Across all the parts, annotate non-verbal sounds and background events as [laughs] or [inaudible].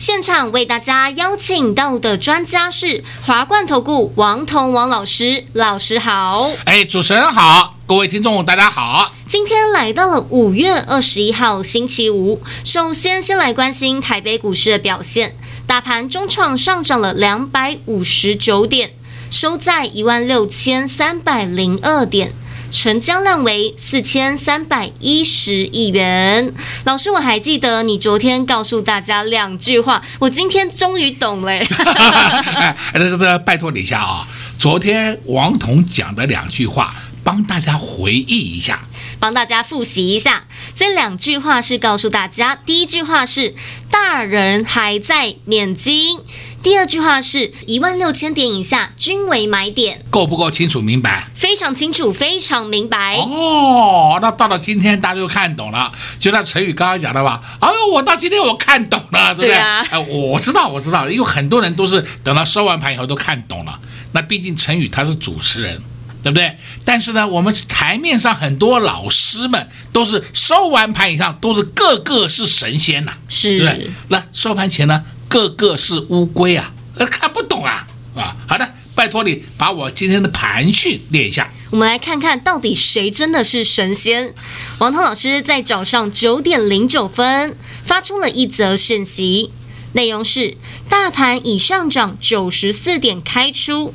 现场为大家邀请到的专家是华冠投顾王彤王老师，老师好。哎，主持人好，各位听众大家好。今天来到了五月二十一号星期五，首先先来关心台北股市的表现，大盘中创上涨了两百五十九点，收在一万六千三百零二点。成交量为四千三百一十亿元。老师，我还记得你昨天告诉大家两句话，我今天终于懂了。[laughs] 哎，这个拜托你一下啊，昨天王彤讲的两句话，帮大家回忆一下，帮大家复习一下。这两句话是告诉大家，第一句话是大人还在，免惊。第二句话是一万六千点以下均为买点，够不够清楚明白？非常清楚，非常明白。哦，那到了今天大家就看懂了，就像陈宇刚刚讲的吧？哎呦，我到今天我看懂了，对不对？哎、啊，我知道，我知道，因为很多人都是等到收完盘以后都看懂了。那毕竟陈宇他是主持人，对不对？但是呢，我们台面上很多老师们都是收完盘以上都是个个是神仙呐、啊，是，对不对？那收盘前呢？个个是乌龟啊，呃，看不懂啊，啊，好的，拜托你把我今天的盘讯念一下。我们来看看到底谁真的是神仙。王涛老师在早上九点零九分发出了一则讯息，内容是：大盘已上涨九十四点开出，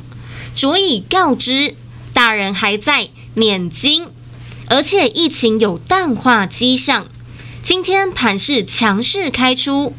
着以告知大人还在，免惊，而且疫情有淡化迹象。今天盘是强势开出。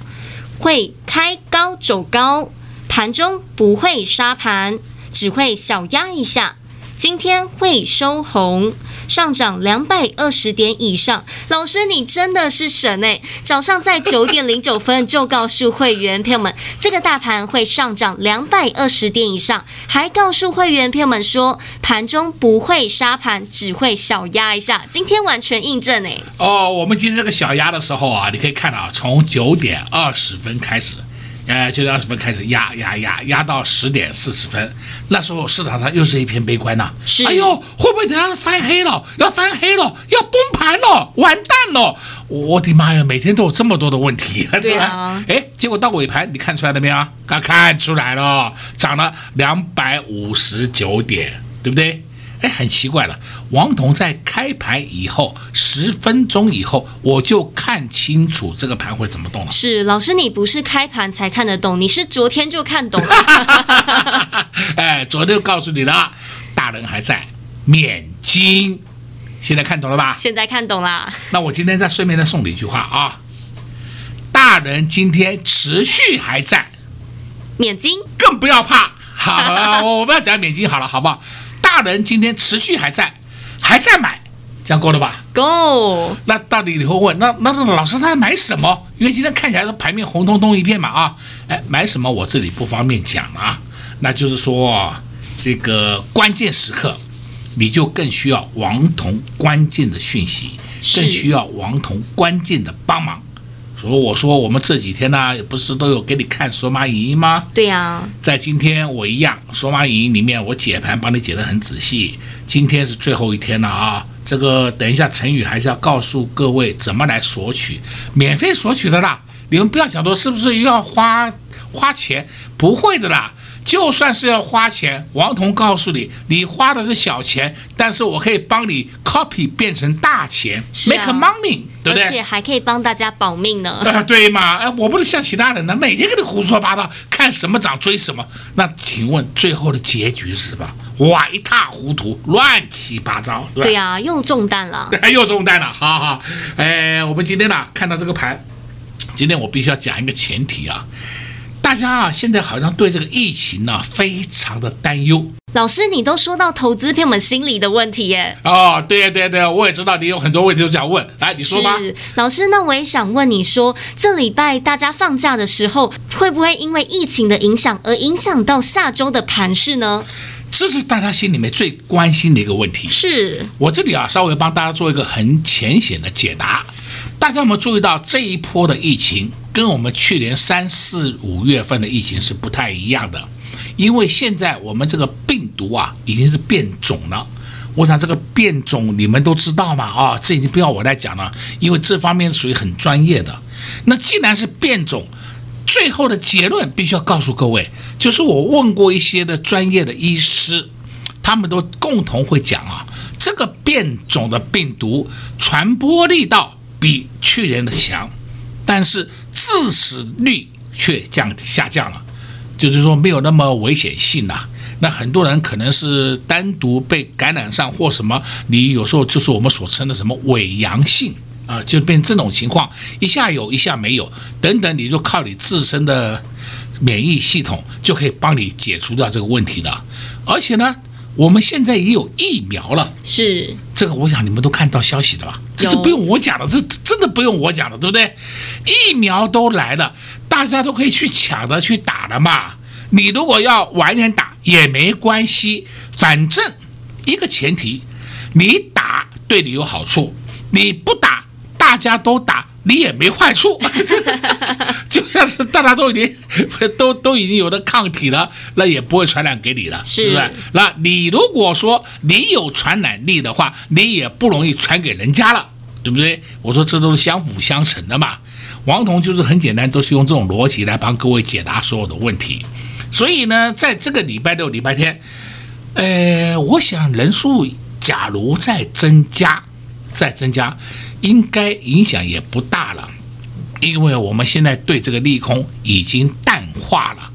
会开高走高，盘中不会杀盘，只会小压一下。今天会收红，上涨两百二十点以上。老师，你真的是神哎！早上在九点零九分就告诉会员朋友们，[laughs] 这个大盘会上涨两百二十点以上，还告诉会员朋友们说，盘中不会杀盘，只会小压一下。今天完全印证哎！哦，我们今天这个小压的时候啊，你可以看到啊，从九点二十分开始。呃，九点二十分开始压压压压到十点四十分，那时候市场上又是一片悲观呐、啊。是，哎呦，会不会等下翻黑了？要翻黑了，要崩盘了，完蛋了！我的妈呀，每天都有这么多的问题，[laughs] 对吧？哎，结果到尾盘，你看出来了没有？刚看出来了，涨了两百五十九点，对不对？哎，很奇怪了，王彤在开盘以后十分钟以后，我就看清楚这个盘会怎么动了。是老师，你不是开盘才看得懂，你是昨天就看懂了。[laughs] 哎，昨天就告诉你了，大人还在，免金。现在看懂了吧？现在看懂了。那我今天再顺便再送你一句话啊，大人今天持续还在，免金，更不要怕。好了，我们要讲免金好了，好不好？大人今天持续还在，还在买，这样够了吧？够。那到底你会问，那那老师他买什么？因为今天看起来是盘面红彤彤一片嘛啊，哎，买什么我这里不方便讲啊。那就是说，这个关键时刻，你就更需要王彤关键的讯息，更需要王彤关键的帮忙。所以我说，我们这几天呢，也不是都有给你看索马影音吗？对呀，在今天我一样，索马影音里面我解盘帮你解得很仔细。今天是最后一天了啊，这个等一下陈宇还是要告诉各位怎么来索取，免费索取的啦，你们不要想多是不是又要花花钱，不会的啦。就算是要花钱，王彤告诉你，你花的是小钱，但是我可以帮你 copy 变成大钱，啊，make money，对不对？而且还可以帮大家保命呢。[laughs] 啊，对嘛？哎，我不是像其他人呢，每天跟你胡说八道，看什么涨追什么。那请问最后的结局是什么？哇，一塌糊涂，乱七八糟，对吧？对呀，啊，又中弹了，[laughs] 又中弹了，好好。哎，我们今天呢，看到这个盘，今天我必须要讲一个前提啊。大家啊，现在好像对这个疫情呢、啊、非常的担忧。老师，你都说到投资骗我们心理的问题耶。哦，对呀，对呀，对呀，我也知道你有很多问题都想问，来，你说吧。是，老师，那我也想问你说，这礼拜大家放假的时候，会不会因为疫情的影响而影响到下周的盘势呢？这是大家心里面最关心的一个问题。是我这里啊，稍微帮大家做一个很浅显的解答。大家有没有注意到这一波的疫情？跟我们去年三四五月份的疫情是不太一样的，因为现在我们这个病毒啊已经是变种了。我想这个变种你们都知道嘛？啊，这已经不要我来讲了，因为这方面属于很专业的。那既然是变种，最后的结论必须要告诉各位，就是我问过一些的专业的医师，他们都共同会讲啊，这个变种的病毒传播力道比去年的强，但是。致死率却降下降了，就是说没有那么危险性了。那很多人可能是单独被感染上或什么，你有时候就是我们所称的什么伪阳性啊，就变这种情况，一下有一下没有，等等，你就靠你自身的免疫系统就可以帮你解除掉这个问题的。而且呢。我们现在也有疫苗了，是这个，我想你们都看到消息的吧？这是不用我讲的，这真的不用我讲的，对不对？疫苗都来了，大家都可以去抢着，去打的嘛。你如果要晚点打也没关系，反正一个前提，你打对你有好处，你不打大家都打。你也没坏处，[laughs] 就像是大家都已经都都已经有的抗体了，那也不会传染给你了，是不是？那你如果说你有传染力的话，你也不容易传给人家了，对不对？我说这都是相辅相成的嘛。王彤就是很简单，都是用这种逻辑来帮各位解答所有的问题。所以呢，在这个礼拜六、礼拜天，呃，我想人数假如再增加，再增加。应该影响也不大了，因为我们现在对这个利空已经淡化了。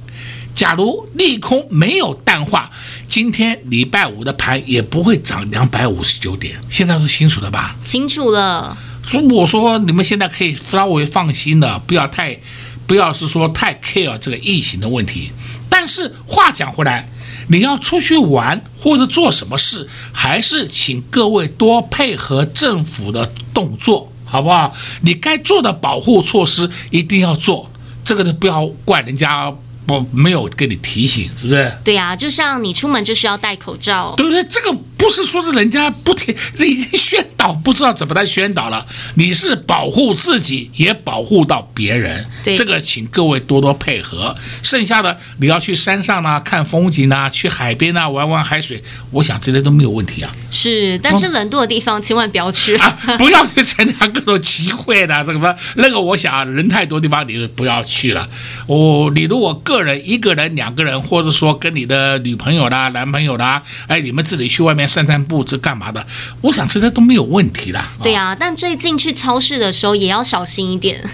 假如利空没有淡化，今天礼拜五的盘也不会涨两百五十九点。现在都清楚了吧？清楚了。所以我说你们现在可以稍微放心的，不要太，不要是说太 care 这个疫情的问题。但是话讲回来，你要出去玩或者做什么事，还是请各位多配合政府的动作，好不好？你该做的保护措施一定要做，这个就不要怪人家。不没有给你提醒，是不是？对呀、啊，就像你出门就是要戴口罩，对不对？这个不是说是人家不听，这已经宣导，不知道怎么来宣导了。你是保护自己，也保护到别人。对，这个请各位多多配合。剩下的你要去山上啊，看风景啊，去海边啊，玩玩海水，我想这些都没有问题啊。是，但是人多的地方千万不要去啊，不要去参加各种集会的，这个什么那个，我想人太多地方你就不要去了。哦，你如果个人一个人、两个人，或者说跟你的女朋友啦、男朋友啦，哎，你们自己去外面散散步，这干嘛的？我想这些都没有问题的。对呀、啊，但最近去超市的时候也要小心一点。[laughs]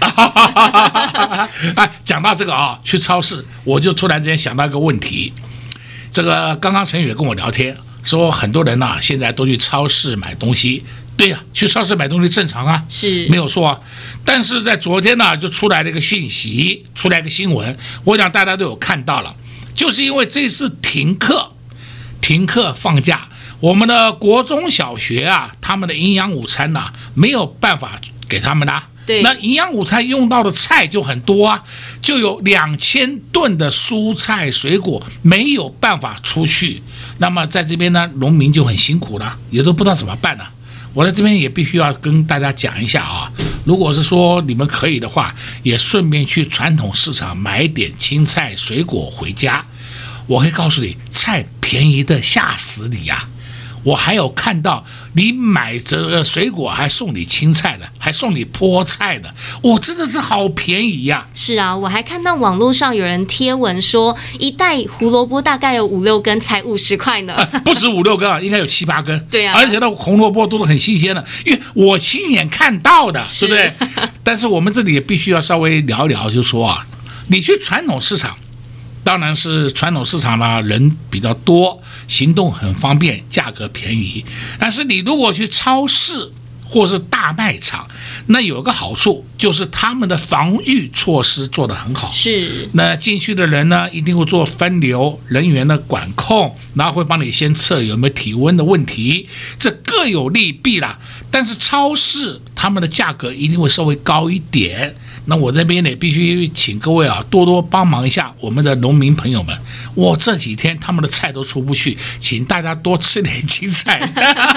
哎，讲到这个啊，去超市，我就突然之间想到一个问题。这个刚刚陈宇跟我聊天说，很多人呐现在都去超市买东西。对呀、啊，去超市买东西正常啊，是没有错啊。但是在昨天呢，就出来了一个讯息，出来一个新闻，我想大家都有看到了，就是因为这次停课、停课放假，我们的国中小学啊，他们的营养午餐呐、啊，没有办法给他们的。对，那营养午餐用到的菜就很多啊，就有两千吨的蔬菜水果没有办法出去。那么在这边呢，农民就很辛苦了，也都不知道怎么办了。我在这边也必须要跟大家讲一下啊，如果是说你们可以的话，也顺便去传统市场买点青菜水果回家。我可以告诉你，菜便宜的吓死你呀！我还有看到你买这个水果还送你青菜的，还送你菠菜的，我真的是好便宜呀！是啊，我还看到网络上有人贴文说，一袋胡萝卜大概有五六根，才五十块呢。[laughs] 不止五六根啊，应该有七八根。对啊，而且那红萝卜都是很新鲜的，因为我亲眼看到的，对不对？但是我们这里也必须要稍微聊一聊，就说啊，你去传统市场。当然是传统市场呢，人比较多，行动很方便，价格便宜。但是你如果去超市或是大卖场，那有个好处就是他们的防御措施做得很好。是，那进去的人呢，一定会做分流人员的管控，然后会帮你先测有没有体温的问题，这各有利弊啦。但是超市他们的价格一定会稍微高一点。那我这边呢，必须请各位啊多多帮忙一下我们的农民朋友们。我这几天他们的菜都出不去，请大家多吃点青菜，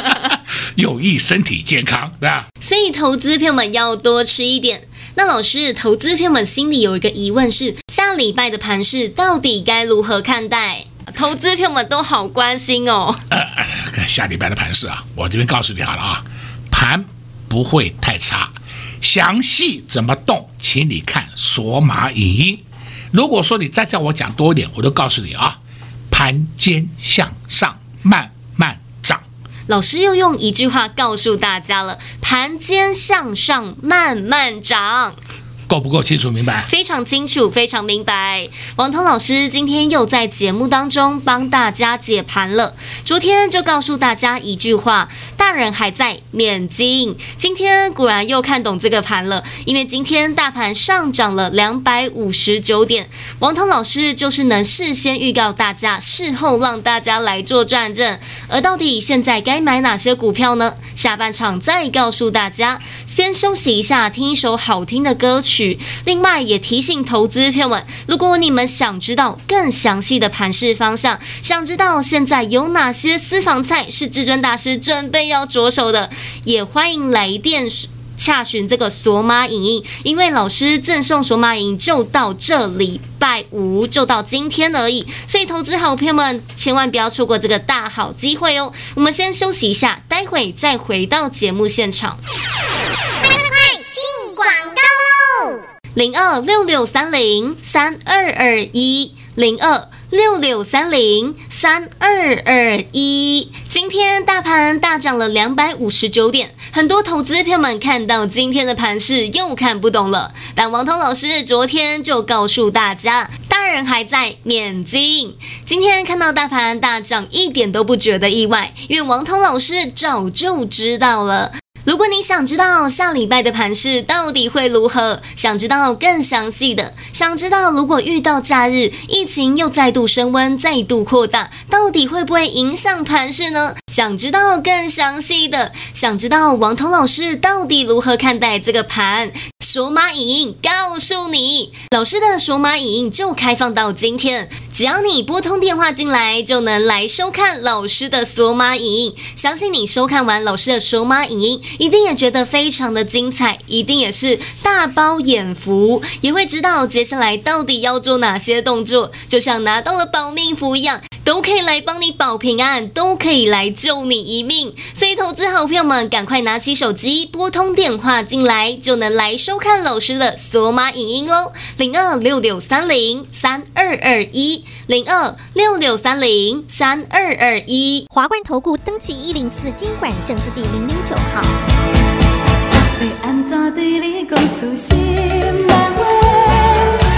[laughs] 有益身体健康，对吧？所以投资朋友们要多吃一点。那老师，投资朋友们心里有一个疑问是：下礼拜的盘市到底该如何看待？投资朋友们都好关心哦。呃，下礼拜的盘市啊，我这边告诉你好了啊，盘不会太差。详细怎么动，请你看索马影音。如果说你再叫我讲多一点，我都告诉你啊，盘间向上，慢慢涨。老师又用一句话告诉大家了：盘间向上，慢慢涨。够不够清楚明白？非常清楚，非常明白。王通老师今天又在节目当中帮大家解盘了。昨天就告诉大家一句话：大人还在，免惊。今天果然又看懂这个盘了，因为今天大盘上涨了两百五十九点。王通老师就是能事先预告大家，事后让大家来做转正。而到底现在该买哪些股票呢？下半场再告诉大家。先休息一下，听一首好听的歌曲。另外也提醒投资朋友们，如果你们想知道更详细的盘势方向，想知道现在有哪些私房菜是至尊大师准备要着手的，也欢迎来电洽询这个索马影音，因为老师赠送索马影就到这礼拜五，就到今天而已，所以投资好朋友们千万不要错过这个大好机会哦。我们先休息一下，待会再回到节目现场。零二六六三零三二二一，零二六六三零三二二一。今天大盘大涨了两百五十九点，很多投资朋友们看到今天的盘势又看不懂了。但王通老师昨天就告诉大家，大人还在，免惊。今天看到大盘大涨，一点都不觉得意外，因为王通老师早就知道了。如果你想知道下礼拜的盘势到底会如何，想知道更详细的，想知道如果遇到假日，疫情又再度升温、再度扩大，到底会不会影响盘势呢？想知道更详细的，想知道王彤老师到底如何看待这个盘？索马影音告诉你，老师的索马影音就开放到今天，只要你拨通电话进来，就能来收看老师的索马影音。相信你收看完老师的索马影音。一定也觉得非常的精彩，一定也是大饱眼福，也会知道接下来到底要做哪些动作，就像拿到了保命符一样，都可以来帮你保平安，都可以来救你一命。所以，投资好朋友们，赶快拿起手机，拨通电话进来，就能来收看老师的索马影音喽。零二六六三零三二二一，零二六六三零三二二一，华冠投顾登记一零四经管证字第零零九号。要安怎对你讲出心内话？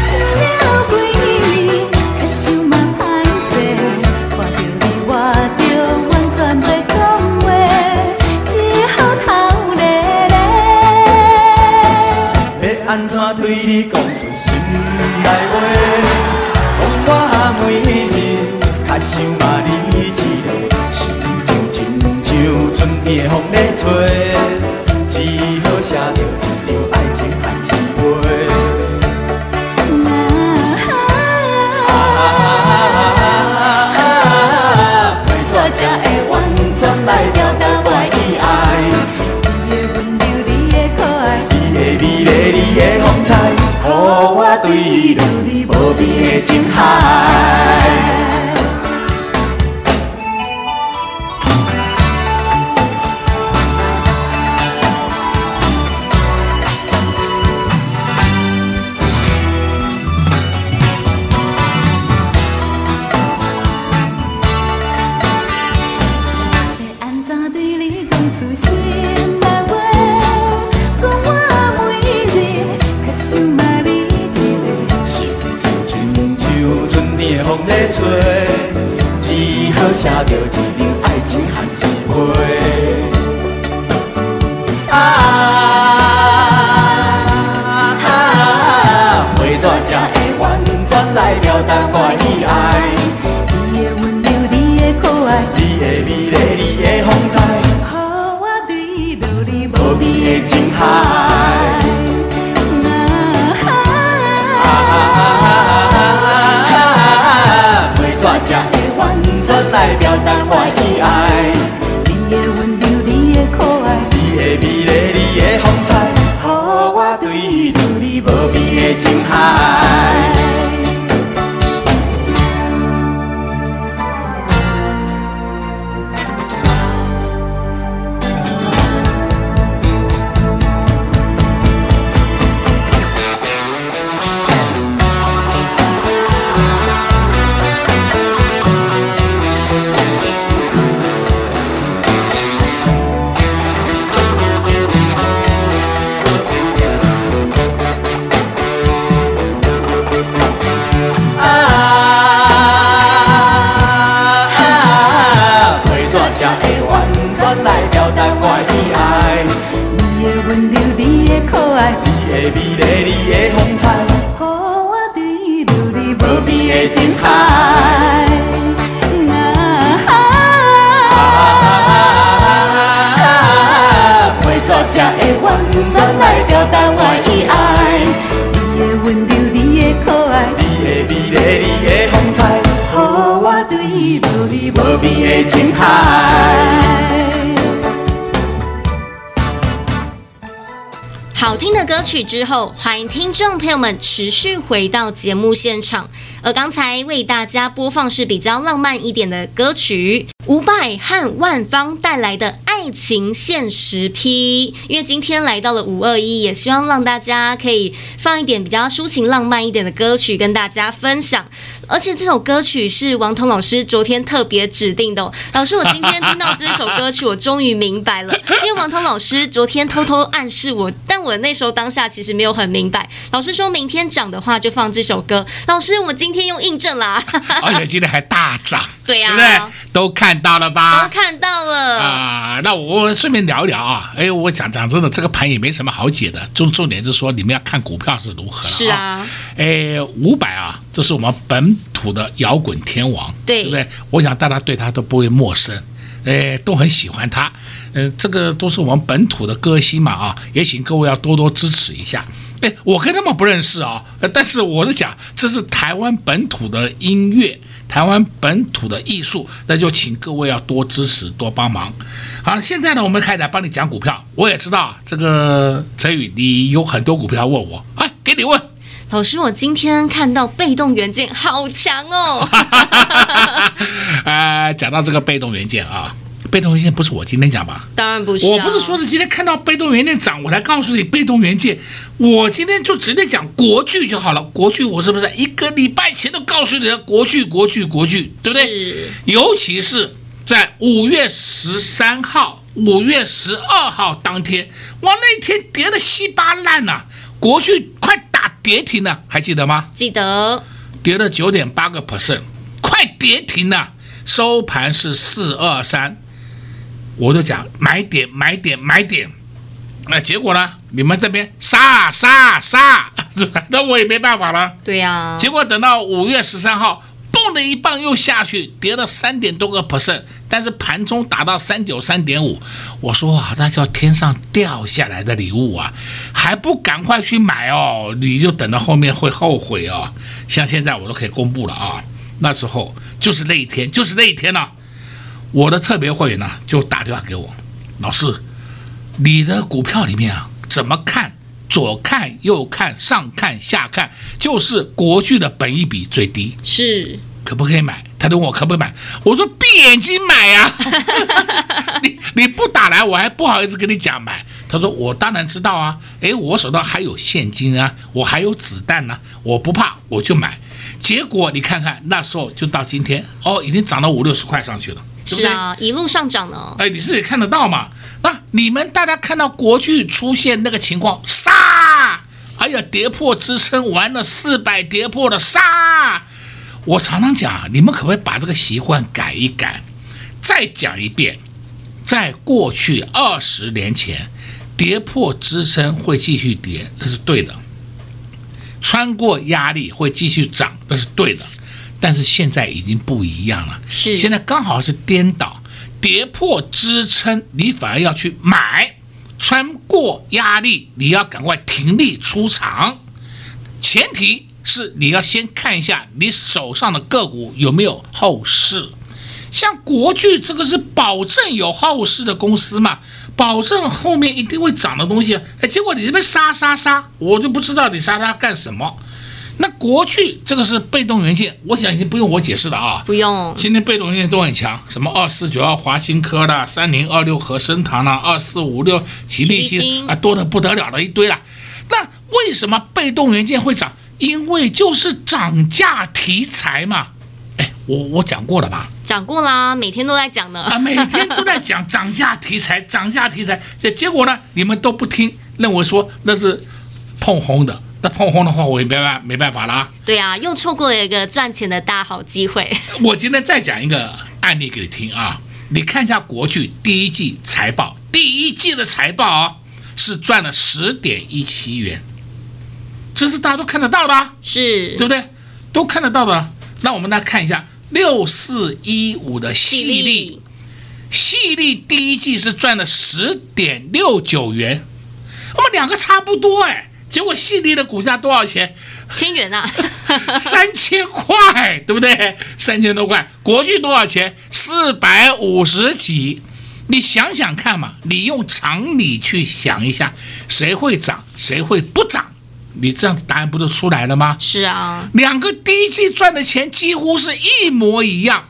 想了几年，却想对你讲出心内话？讲我每日较想嘛你一个，心情亲像春天的风在吹。只好写对你留你无边的情海。的情海。啊，要怎才会完全来表达我的爱？你的温柔，你的可爱，你的美丽，你的风采，予我对你无边的情海。你的风采，予我对你无边的情海。啊，要怎才会完全来表达我的爱？你的温柔，你的可爱，你的美丽，你的风采，予我对你无边的情海。听的歌曲之后，欢迎听众朋友们持续回到节目现场。而刚才为大家播放是比较浪漫一点的歌曲，伍佰和万芳带来的《爱情限时批》。因为今天来到了五二一，也希望让大家可以放一点比较抒情浪漫一点的歌曲跟大家分享。而且这首歌曲是王彤老师昨天特别指定的哦。老师，我今天听到这首歌曲，我终于明白了，因为王彤老师昨天偷偷暗示我，但我那时候当下其实没有很明白。老师说明天涨的话就放这首歌。老师，我们今天又印证啦，而且今天还大涨，对呀、对不对？都看到了吧？都看到了啊、那我顺便聊一聊啊。哎，我讲讲真的，这个盘也没什么好解的，重重点是说你们要看股票是如何了是啊。哎，五百啊，这是我们本土的摇滚天王，对对不对？我想大家对他都不会陌生，哎，都很喜欢他。嗯、呃，这个都是我们本土的歌星嘛啊，也请各位要多多支持一下。哎，我跟他们不认识啊，但是我是讲这是台湾本土的音乐，台湾本土的艺术，那就请各位要多支持，多帮忙。好，现在呢，我们开始来帮你讲股票。我也知道这个陈宇，你有很多股票问我，哎，给你问。老师，我今天看到被动元件好强哦。呃，[laughs] 讲到这个被动元件啊。被动元件不是我今天讲吧？当然不是、啊，我不是说的今天看到被动元件涨，我来告诉你被动元件。我今天就直接讲国巨就好了。国巨我是不是一个礼拜前都告诉你的国巨、国巨、国巨，对不对？是。尤其是在五月十三号、五月十二号当天，哇，那天跌的稀巴烂呐、啊，国巨快打跌停了，还记得吗？记得。跌了九点八个 percent，快跌停了，收盘是四二三。我就讲买点买点买点，那结果呢？你们这边杀杀杀，[laughs] 是吧？那我也没办法了。对呀、啊。结果等到五月十三号，嘣的一棒又下去，跌了三点多个 percent，但是盘中达到三九三点五。我说啊，那叫天上掉下来的礼物啊，还不赶快去买哦？你就等到后面会后悔哦。像现在我都可以公布了啊，那时候就是那一天，就是那一天了、啊。我的特别会员呢，就打电话给我，老师，你的股票里面啊，怎么看？左看右看，上看下看，就是国巨的本益比最低，是可不可以买？他问我可不可以买，我说闭眼睛买呀、啊，你你不打来，我还不好意思跟你讲买。他说我当然知道啊，诶，我手上还有现金啊，我还有子弹呢、啊，我不怕，我就买。结果你看看，那时候就到今天，哦，已经涨到五六十块上去了。是啊，一路上涨呢。哎，你自己看得到嘛？那你们大家看到国巨出现那个情况，杀！哎呀，跌破支撑，完了四百跌破了，杀！我常常讲，你们可不可以把这个习惯改一改？再讲一遍，在过去二十年前，跌破支撑会继续跌，这是对的。穿过压力会继续涨，那是对的。但是现在已经不一样了，是现在刚好是颠倒，跌破支撑，你反而要去买；穿过压力，你要赶快停利出场。前提是你要先看一下你手上的个股有没有后市。像国巨这个是保证有后市的公司嘛，保证后面一定会涨的东西。哎，结果你这边杀杀杀，我就不知道你杀它干什么。那国巨这个是被动元件，我想已经不用我解释了啊，不用。今天被动元件都很强，什么二四九二华新科的，三零二六和生堂的，二四五六奇力新啊，多的不得了的一堆了。那为什么被动元件会涨？因为就是涨价题材嘛。哎，我我讲过了吧？讲过啦，每天都在讲呢。啊，每天都在讲 [laughs] 涨价题材，涨价题材。结果呢，你们都不听，认为说那是碰红的。那碰轰的话，我也没办没办法啦。对啊，又错过了一个赚钱的大好机会。我今天再讲一个案例给你听啊，你看一下国巨第一季财报，第一季的财报啊是赚了十点一七元，这是大家都看得到的，是对不对？都看得到的。那我们来看一下六四一五的细粒，细粒第一季是赚了十点六九元，我们两个差不多哎。结果矽力的股价多少钱？千元啊，[laughs] 三千块，对不对？三千多块。国巨多少钱？四百五十几。你想想看嘛，你用常理去想一下，谁会涨，谁会不涨？你这样答案不就出来了吗？是啊，两个第一季赚的钱几乎是一模一样，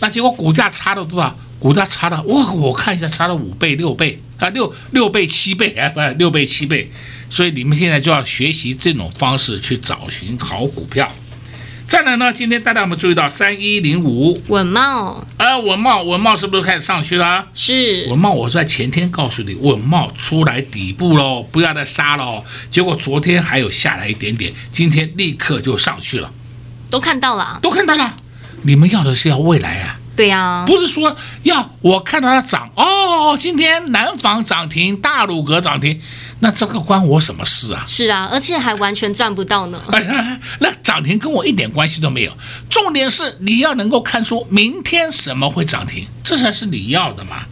那结果股价差了多少？股价差了，我我看一下，差了五倍、六倍啊，六六倍、七倍，哎，不，六倍、七倍。所以你们现在就要学习这种方式去找寻好股票。再来呢，今天大家有没有注意到三一零五稳茂？呃，稳茂，稳茂是不是开始上去了？是。稳茂，我是在前天告诉你，稳茂出来底部喽，不要再杀了。结果昨天还有下来一点点，今天立刻就上去了。都看到了，都看到了。你们要的是要未来啊。对呀、啊，不是说要我看到它涨哦，今天南纺涨停，大鲁阁涨停，那这个关我什么事啊？是啊，而且还完全赚不到呢。[laughs] 哎，那涨停跟我一点关系都没有。重点是你要能够看出明天什么会涨停，这才是你要的嘛。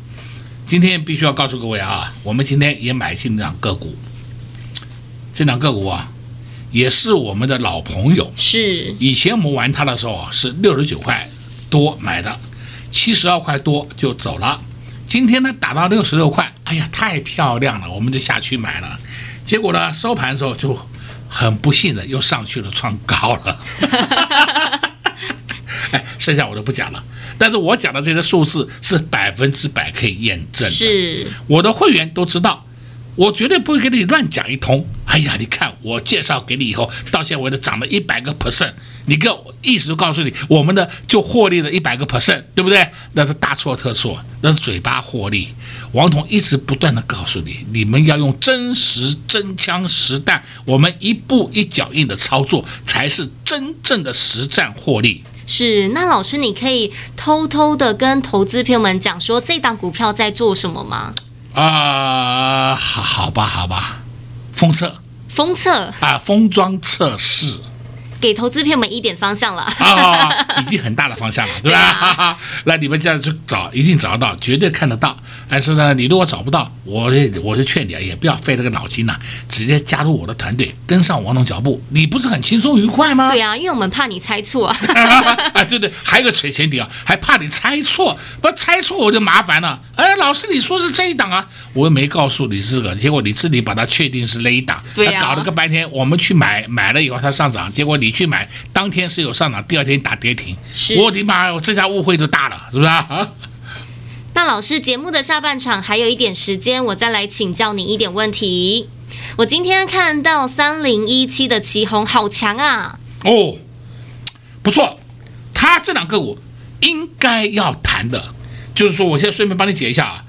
今天必须要告诉各位啊，我们今天也买进两个股，这两个股啊，也是我们的老朋友。是，以前我们玩它的时候啊，是六十九块多买的。七十二块多就走了，今天呢打到六十六块，哎呀，太漂亮了，我们就下去买了。结果呢收盘的时候就很不幸的又上去了，创高了。哎，剩下我都不讲了。但是我讲的这些数字是百分之百可以验证的，是我的会员都知道。我绝对不会给你乱讲一通。哎呀，你看我介绍给你以后，到现在为止涨了一百个 percent，你个意思就告诉你，我们的就获利了一百个 percent，对不对？那是大错特错，那是嘴巴获利。王彤一直不断的告诉你，你们要用真实真枪实弹，我们一步一脚印的操作，才是真正的实战获利。是，那老师，你可以偷偷的跟投资朋友们讲说，这档股票在做什么吗？啊、呃，好，好吧，好吧，封测，封测啊，封装测试。给投资朋友们一点方向了 [laughs] 啊，已经很大的方向了，[laughs] 对吧？啊、[laughs] 那你们这样去找，一定找得到，绝对看得到。但是呢，你如果找不到，我我就劝你啊，也不要费这个脑筋了，直接加入我的团队，跟上王总脚步，你不是很轻松愉快吗？对啊，因为我们怕你猜错啊。啊，对对，还有个前前提啊，还怕你猜错，不猜错我就麻烦了。哎，老师你说是这一档啊，我又没告诉你是个，结果你自己把它确定是那一档，对啊，搞了个半天，我们去买买了以后它上涨，结果你。去买，当天是有上涨，第二天打跌停。是我的妈，我这下误会就大了，是不是啊？那老师，节目的下半场还有一点时间，我再来请教你一点问题。我今天看到三零一七的旗红好强啊！哦，不错，他这两个股应该要谈的，就是说，我现在顺便帮你解一下啊。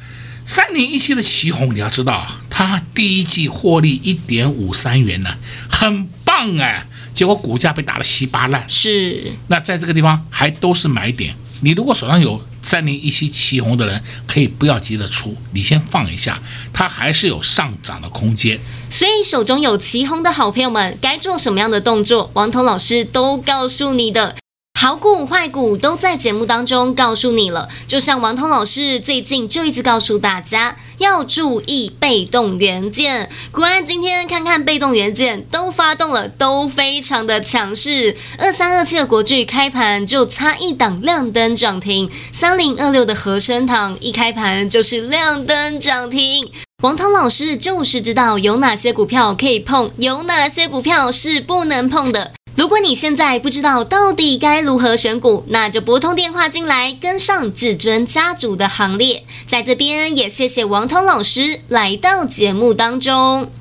三零一七的旗红，你要知道，它第一季获利一点五三元呢，很棒哎。结果股价被打得稀巴烂，是。那在这个地方还都是买点。你如果手上有三零一七旗红的人可以不要急着出，你先放一下，它还是有上涨的空间。所以手中有旗红的好朋友们，该做什么样的动作，王彤老师都告诉你的。好股坏股都在节目当中告诉你了，就像王彤老师最近就一直告诉大家要注意被动元件。果然今天看看被动元件都发动了，都非常的强势。二三二七的国巨开盘就差一档亮灯涨停，三零二六的禾伸堂一开盘就是亮灯涨停。王涛老师就是知道有哪些股票可以碰，有哪些股票是不能碰的。如果你现在不知道到底该如何选股，那就拨通电话进来，跟上至尊家族的行列。在这边也谢谢王彤老师来到节目当中。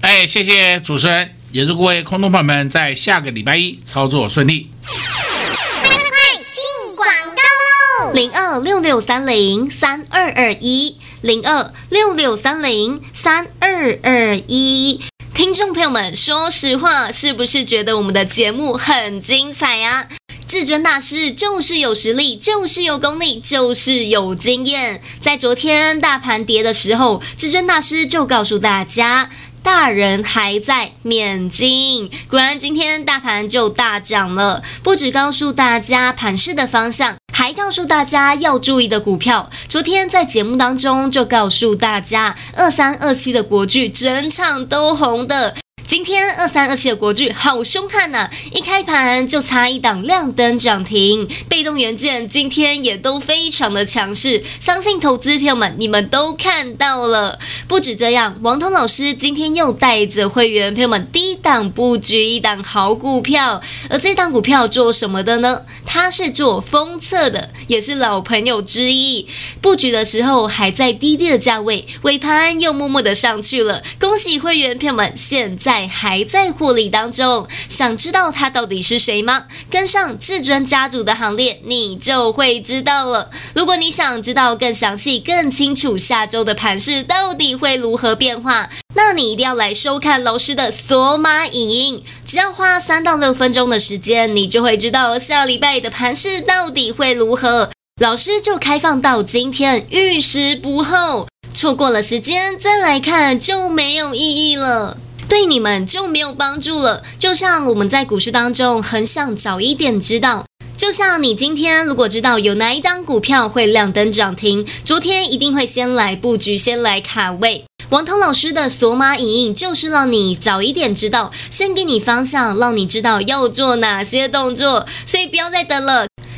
哎，谢谢主持人，也祝各位空洞朋友们在下个礼拜一操作顺利。快进广告喽！零二六六三零三二二一，零二六六三零三二二一。听众朋友们，说实话，是不是觉得我们的节目很精彩啊？至尊大师就是有实力，就是有功力，就是有经验。在昨天大盘跌的时候，至尊大师就告诉大家。大人还在免金，果然今天大盘就大涨了。不只告诉大家盘势的方向，还告诉大家要注意的股票。昨天在节目当中就告诉大家，二三二七的国剧整场都红的。今天二三二七的国巨好凶悍呐、一开盘就差一档亮灯涨停，被动元件今天也都非常的强势，相信投资朋友们你们都看到了。不止这样，王彤老师今天又带着会员朋友们低档布局一档好股票，而这档股票做什么的呢？它是做封测的，也是老朋友之一。布局的时候还在低低的价位，尾盘又默默的上去了。恭喜会员朋友们，现在。还在获利当中，想知道他到底是谁吗？跟上至尊家族的行列，你就会知道了。如果你想知道更详细、更清楚下周的盘势到底会如何变化，那你一定要来收看老师的索马影音。只要花三到六分钟的时间，你就会知道下礼拜的盘势到底会如何。老师就开放到今天，逾时不候。错过了时间再来看就没有意义了。对你们就没有帮助了。就像我们在股市当中很想早一点知道，就像你今天如果知道有哪一档股票会亮灯涨停，昨天一定会先来布局，先来卡位。王涛老师的索马影音就是让你早一点知道，先给你方向，让你知道要做哪些动作，所以不要再等了。